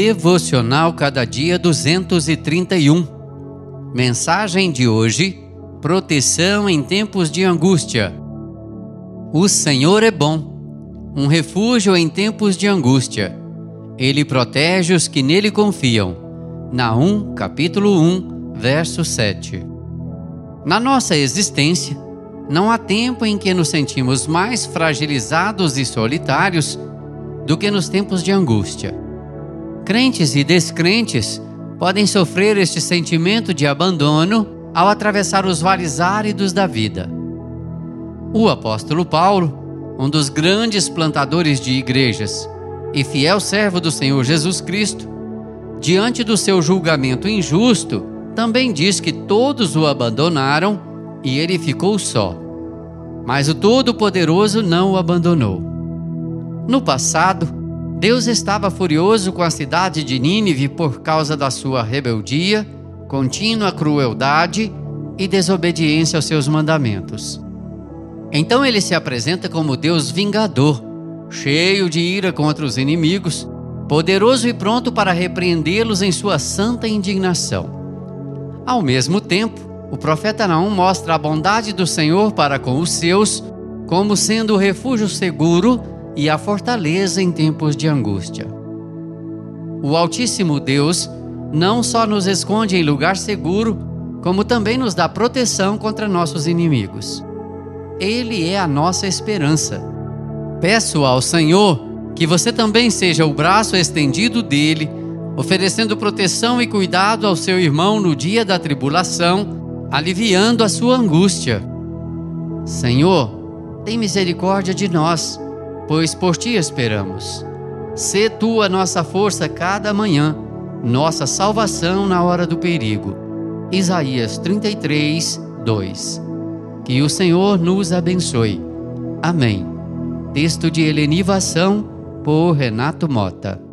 Devocional Cada Dia 231. Mensagem de hoje: Proteção em tempos de angústia. O Senhor é bom, um refúgio em tempos de angústia. Ele protege os que nele confiam. Naum, capítulo 1, verso 7. Na nossa existência, não há tempo em que nos sentimos mais fragilizados e solitários do que nos tempos de angústia. Crentes e descrentes podem sofrer este sentimento de abandono ao atravessar os vales áridos da vida. O apóstolo Paulo, um dos grandes plantadores de igrejas e fiel servo do Senhor Jesus Cristo, diante do seu julgamento injusto, também diz que todos o abandonaram e ele ficou só. Mas o Todo-Poderoso não o abandonou. No passado, Deus estava furioso com a cidade de Nínive por causa da sua rebeldia, contínua crueldade e desobediência aos seus mandamentos. Então ele se apresenta como Deus vingador, cheio de ira contra os inimigos, poderoso e pronto para repreendê-los em sua santa indignação. Ao mesmo tempo, o profeta Naum mostra a bondade do Senhor para com os seus, como sendo o refúgio seguro e a fortaleza em tempos de angústia. O Altíssimo Deus não só nos esconde em lugar seguro, como também nos dá proteção contra nossos inimigos. Ele é a nossa esperança. Peço ao Senhor que você também seja o braço estendido dele, oferecendo proteção e cuidado ao seu irmão no dia da tribulação aliviando a sua angústia. Senhor, tem misericórdia de nós, pois por ti esperamos. Sê tu a nossa força cada manhã, nossa salvação na hora do perigo. Isaías 33, 2. Que o Senhor nos abençoe. Amém. Texto de Helenivação por Renato Mota.